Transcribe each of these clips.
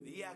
Oye,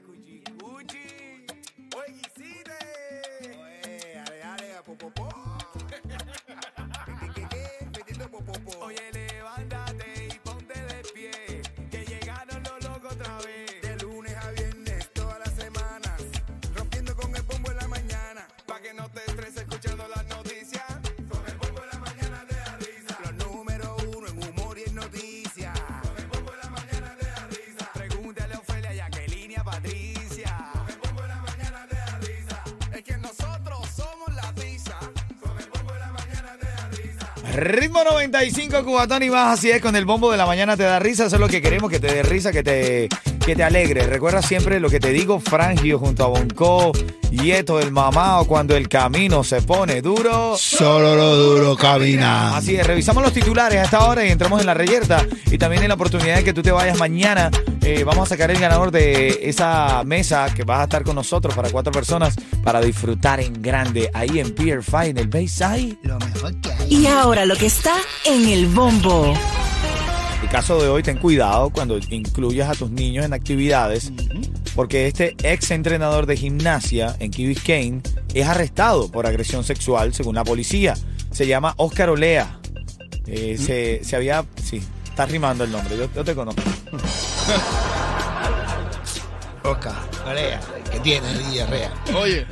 Ritmo 95 Cubatón y más, así es, con el bombo de la mañana te da risa, eso es lo que queremos, que te dé risa, que te, que te alegre. Recuerda siempre lo que te digo, Frangio junto a Bonco, Yeto, el mamao, cuando el camino se pone duro. Solo lo duro camina. Así es, revisamos los titulares a esta hora y entramos en la reyerta. Y también en la oportunidad de que tú te vayas mañana. eh, vamos a sacar el ganador de esa mesa que vas a estar con nosotros para cuatro personas para disfrutar en grande ahí en Pier 5 en el Bayside. Lo mejor que hay. Y ahora lo que está en el bombo. El caso de hoy, ten cuidado cuando incluyas a tus niños en actividades, porque este ex entrenador de gimnasia en Key Biscayne es arrestado por agresión sexual, según la policía. Se llama Oscar Olea. Eh, se, se había. Sí, está rimando el nombre. Yo, yo te conozco. Oscar, Alea, que tiene diarrea. Oye,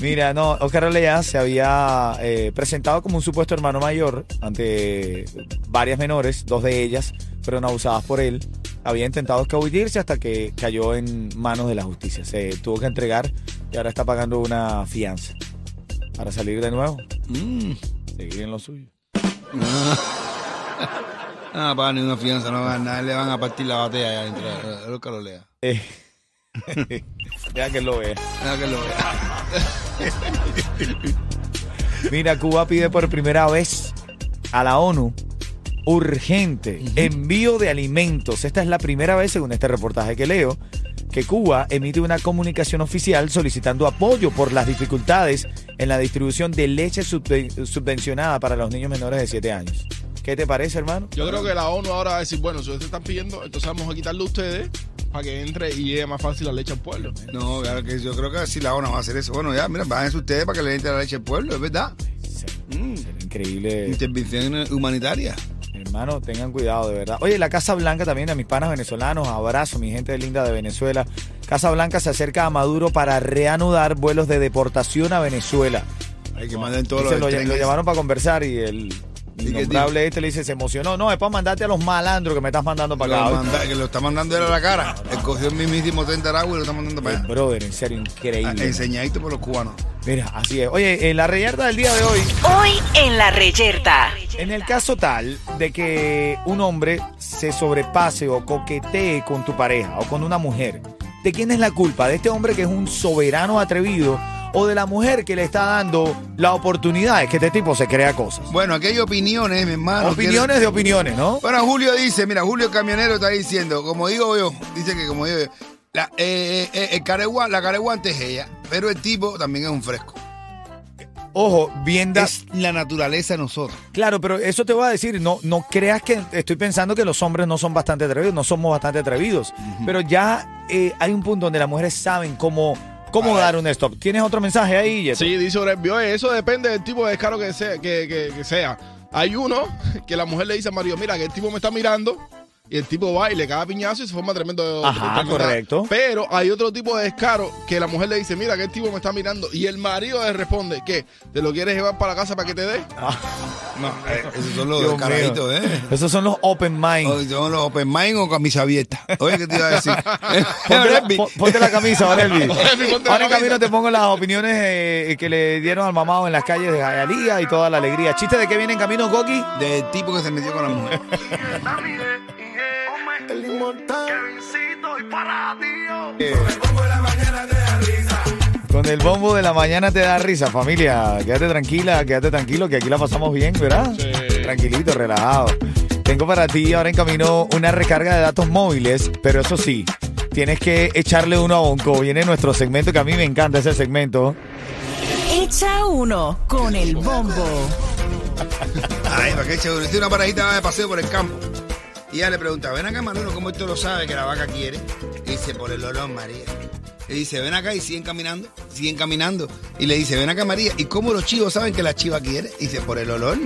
Mira, no, Oscar Olea se había eh, presentado como un supuesto hermano mayor ante varias menores, dos de ellas fueron abusadas por él. Había intentado escabullirse hasta que cayó en manos de la justicia. Se tuvo que entregar y ahora está pagando una fianza para salir de nuevo. Seguir en lo suyo. ah, para ni una fianza, no van le van a partir la batea allá adentro. eh, Lo que lo lea. Eh, Deja que lo vea. Deja que lo vea. Mira, Cuba pide por primera vez a la ONU urgente envío de alimentos. Esta es la primera vez, según este reportaje que leo, que Cuba emite una comunicación oficial solicitando apoyo por las dificultades en la distribución de leche subven- subvencionada para los niños menores de 7 años. ¿Qué te parece, hermano? Yo creo que la ONU ahora va a decir, bueno, si ustedes están pidiendo, entonces vamos a quitarle a ustedes para que entre y llegue más fácil la leche al pueblo. No, claro que yo creo que si la ONU va a hacer eso. Bueno, ya, mira, váyanse ustedes para que le entre la leche al pueblo, es verdad. Sería Increíble. Intervención humanitaria. Hermano, tengan cuidado, de verdad. Oye, la Casa Blanca también, a mis panas venezolanos, abrazo, mi gente linda de Venezuela. Casa Blanca se acerca a Maduro para reanudar vuelos de deportación a Venezuela. Hay que manden todos Dice, los lo, lo llamaron para conversar y el innombrable este le dice, se emocionó. No, es para mandarte a los malandros que me estás mandando para Lo acá. manda- que lo está mandando él a la cara. Él cogió el mismísimo tren de Aragua y lo está mandando para Eh, allá. brother, en serio, increíble. Enseñadito por los cubanos. Mira, así es. Oye, en la reyerta del día de hoy, Hoy en la reyerta. En el caso tal de que un hombre se sobrepase o coquetee con tu pareja o con una mujer, ¿de quién es la culpa? ¿De este hombre que es un soberano atrevido o de la mujer que le está dando la oportunidad? Es que este tipo se crea cosas. Bueno, aquí hay opiniones, mi hermano. Opiniones de opiniones, ¿no? Bueno, Julio dice, mira, Julio Camionero está diciendo, como digo yo, dice que como digo yo, la, eh, eh, el caregua- la careguante es ella, pero el tipo también es un fresco. Ojo, bien da- Es la naturaleza de nosotros. Claro, pero eso te voy a decir, no, no creas que estoy pensando que los hombres no son bastante atrevidos, no somos bastante atrevidos, pero ya eh, hay un punto donde las mujeres saben cómo, cómo dar un stop. ¿Tienes otro mensaje ahí, Yeto? Sí, dice Orelvio, "Oye, eso depende del tipo de descaro que sea. Que, que- que sea. Hay uno que la mujer le dice a Mario, mira, que el tipo me está mirando y el tipo va y le caga piñazo y se forma tremendo. Ajá, tremenda- correcto. Pero hay otro tipo de descaro que la mujer le dice, mira, que el tipo me está mirando. Y el marido le responde, ¿qué? ¿Te lo quieres llevar para la casa para que te dé? No, eh, esos son los Dios mío. ¿eh? Esos son los open mind. O son los open mind o camisa abierta. Oye, ¿qué te iba a decir? Ponte la, ponte la camisa, la Ahora en camino te pongo las opiniones eh, que le dieron al mamado en las calles de Jayalía y toda la alegría. ¿Chiste de qué viene en camino, Coqui? Del tipo que se metió con la mujer. El inmortal. Kevincito y para tío. Con el bombo de la mañana te da risa, familia. Quédate tranquila, quédate tranquilo, que aquí la pasamos bien, ¿verdad? Sí. Tranquilito, relajado. Tengo para ti ahora en camino una recarga de datos móviles, pero eso sí, tienes que echarle uno a Bonco. Viene nuestro segmento, que a mí me encanta ese segmento. Echa uno con el bombo. Ay, para qué chévere. Tiene una parejita va de paseo por el campo. Y ella le pregunta, ven acá, Manolo, ¿cómo esto lo sabe que la vaca quiere? Y dice, por el olor, María. Y dice, ven acá y siguen caminando, siguen caminando. Y le dice, ven acá, María, ¿y cómo los chivos saben que la chiva quiere? Y dice, por el olor.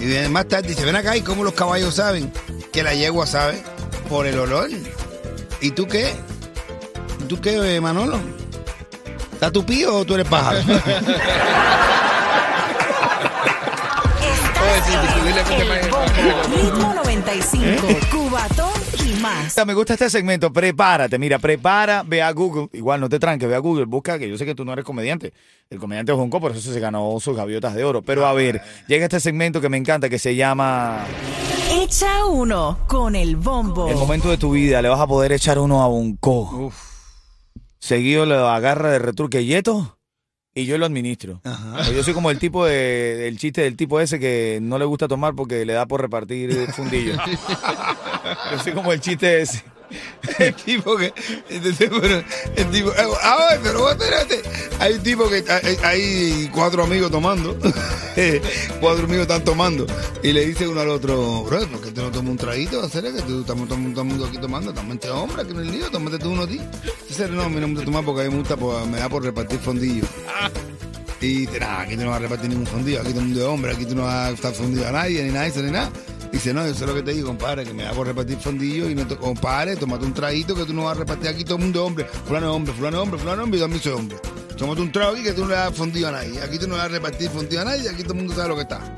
Y más tarde dice, ven acá, ¿y cómo los caballos saben que la yegua sabe? Por el olor. ¿Y tú qué? ¿Y tú qué, Manolo? ¿Estás tupío o tú eres pájaro? bombo. Ritmo 95, Cubatón y más. Me gusta este segmento, prepárate, mira, prepara, ve a Google, igual no te tranques, ve a Google, busca, que yo sé que tú no eres comediante, el comediante es Jonco, por eso se ganó sus gaviotas de oro, pero a ver, llega este segmento que me encanta, que se llama Echa uno con el bombo. El momento de tu vida, le vas a poder echar uno a Bonco. Seguido lo agarra de retruque Yeto y yo lo administro. Pues Yo soy como el tipo de, del chiste del tipo ese que no le gusta tomar porque le da por repartir fundillo. yo soy como el chiste ese. el tipo que. entonces, bueno, el tipo. eh, Ah, pero vos. Hay un tipo que. Hay, hay cuatro amigos tomando. cuatro amigos están tomando. Y le dice uno al otro, bro, ¿por qué te no tomas un traguito? ¿Será que tú estamos todo el mundo aquí tomando? Tómate hombre, que no es lío, tómate tú uno a ti. Dice, no, a mí no me tomar porque a mí me gusta, por- me da por repartir fondillo. Y dice, nah, aquí tú no vas a repartir ningún fondillo, aquí todo el mundo es hombre, aquí tú no vas a estar fundido a nadie, ni nada, ni nada. Dice, no, yo sé lo que te digo, compadre, que me por repartir fondillo y no te, compadre, tómate un traguito que tú no vas a repartir aquí todo el mundo hombre, fulano es hombre, fulano es hombre, fulano es hombre, y también soy hombre. Tómate un trago aquí que tú no le das fondido a nadie, aquí tú no vas a repartir fondido a nadie, aquí todo el mundo sabe lo que está.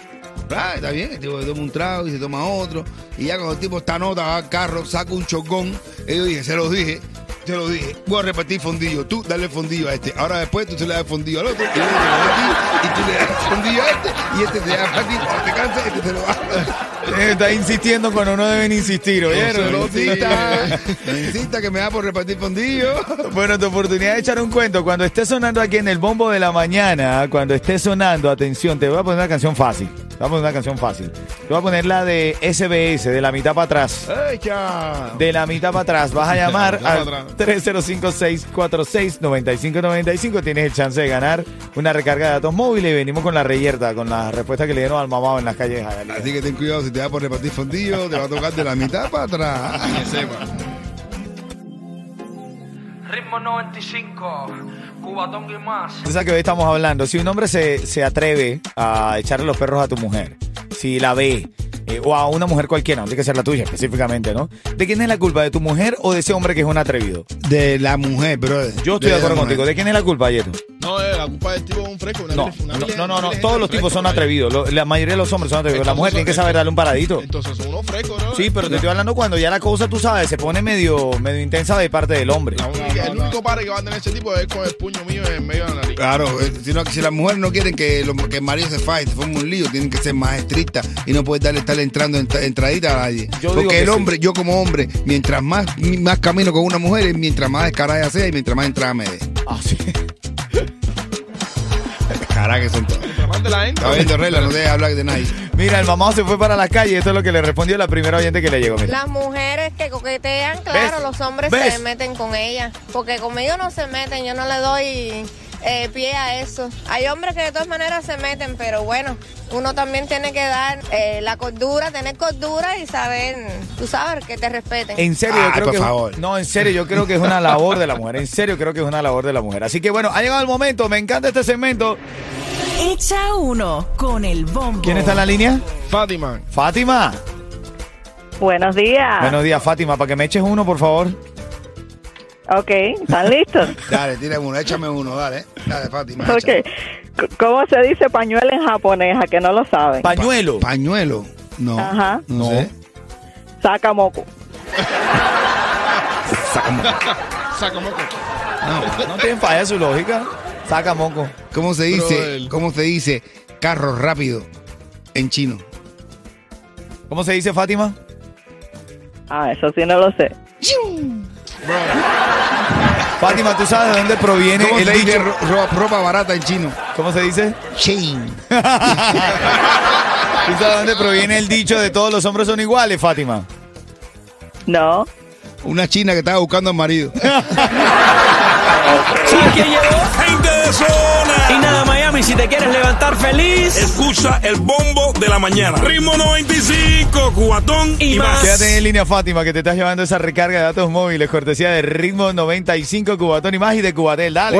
Ah, está bien, el tipo se toma un trago y se toma otro. Y ya cuando el tipo está nota, va al carro, saca un chocón. Y yo dije, se los dije, se los dije, voy a repartir fondillo. Tú dale fondillo a este. Ahora después tú se le das fondillo al otro. Y, yo te lo a ti, y tú le das fondillo a este. Y este te da para ti. Cuando te cansas, este te lo da. Eh, Está insistiendo cuando no deben insistir, ¿oyeron? No insista, no insista que me da por repartir fondillo. Bueno, tu oportunidad de echar un cuento. Cuando esté sonando aquí en el bombo de la mañana, cuando esté sonando, atención, te voy a poner una canción fácil. Voy a una canción fácil. Te voy a poner la de SBS, de la mitad para atrás. ¡Echa! De la mitad para atrás. Vas a llamar al para atrás. 305-646-9595. Tienes el chance de ganar una recarga de datos móviles. Y venimos con la reyerta, con la respuesta que le dieron al mamado en las calles de. Así que ten cuidado, si te da por repartir fondillo, te va a tocar de la mitad para atrás. Que sepa. Ritmo 95, Cubatón y más. Esa que hoy estamos hablando, si un hombre se, se atreve a echarle los perros a tu mujer, si la ve, eh, o a una mujer cualquiera, no tiene que ser la tuya específicamente, ¿no? ¿De quién es la culpa? ¿De tu mujer o de ese hombre que es un atrevido? De la mujer, brother. Yo estoy de la acuerdo contigo. ¿De quién es la culpa, Yeto? No, eh, la culpa del tipo es un fresco. Una No, una no, no, no, todos los tipos son atrevidos. Lo- La mayoría de los hombres son atrevidos. La Entonces mujer tiene que saber darle un paradito. Entonces son unos frescos, ¿no? Sí, pero te estoy hablando cuando ya la cosa, tú sabes, se pone medio, medio intensa de parte del hombre. La única- el único padre que va a tener ese tipo es con el puño mío en medio de la nariz. Claro, eh, si, no- si las mujeres no quieren que, lo- que el marido se faje, se forme un lío, tienen que ser más estrictas y no puedes darle estar entrando en- entradita a nadie. Yo Porque que el sí. hombre, yo como hombre, mientras más, más camino con una mujer, es mientras más descarada sea y mientras más entrada me dé. Ah, sí. Cara que son gente. Está viendo regla, no dejes hablar de nadie. Mira, el mamado se fue para la calle. Esto es lo que le respondió la primera oyente que le llegó. Mira. Las mujeres que coquetean, claro, ¿Ves? los hombres ¿Ves? se meten con ellas. Porque conmigo no se meten, yo no le doy eh, pie a eso. Hay hombres que de todas maneras se meten, pero bueno, uno también tiene que dar eh, la cordura, tener cordura y saber, tú sabes, que te respeten. En serio, yo Ay, creo por que favor. no, en serio, yo creo que es una labor de la mujer. En serio, creo que es una labor de la mujer. Así que bueno, ha llegado el momento. Me encanta este segmento. Echa uno con el bombo. ¿Quién está en la línea? Fátima. Fátima. Buenos días. Buenos días, Fátima. Para que me eches uno, por favor. Ok, ¿están listos? Dale, tira uno, échame uno, dale. Dale, Fátima. ok. échame. ¿Cómo se dice pañuelo en japonés? A que no lo saben. Pañuelo. Pañuelo. No. Ajá. No, No. sé. Sacamoco. Saca moco. No tienen falla su lógica. Saca moco. ¿Cómo se dice? ¿Cómo se dice carro rápido en chino? ¿Cómo se dice, Fátima? Ah, eso sí no lo sé. Fátima, ¿tú sabes de dónde proviene ¿Cómo el se dice dicho? ro- ro- ropa barata en chino? ¿Cómo se dice? Chain. ¿Tú sabes de dónde proviene el dicho de todos los hombres son iguales, Fátima? No. Una china que estaba buscando al marido. ¿Sabes quién llegó? Gente de zona. Y nada, Miami, si te quieres levantar feliz. Escucha el bombo de la mañana. Ritmo 95, cubatón y, más. Quédate en línea, Fátima, que te estás llevando esa recarga de datos móviles, cortesía de Ritmo 95, Cubatón y más y de Cubatel. Dale.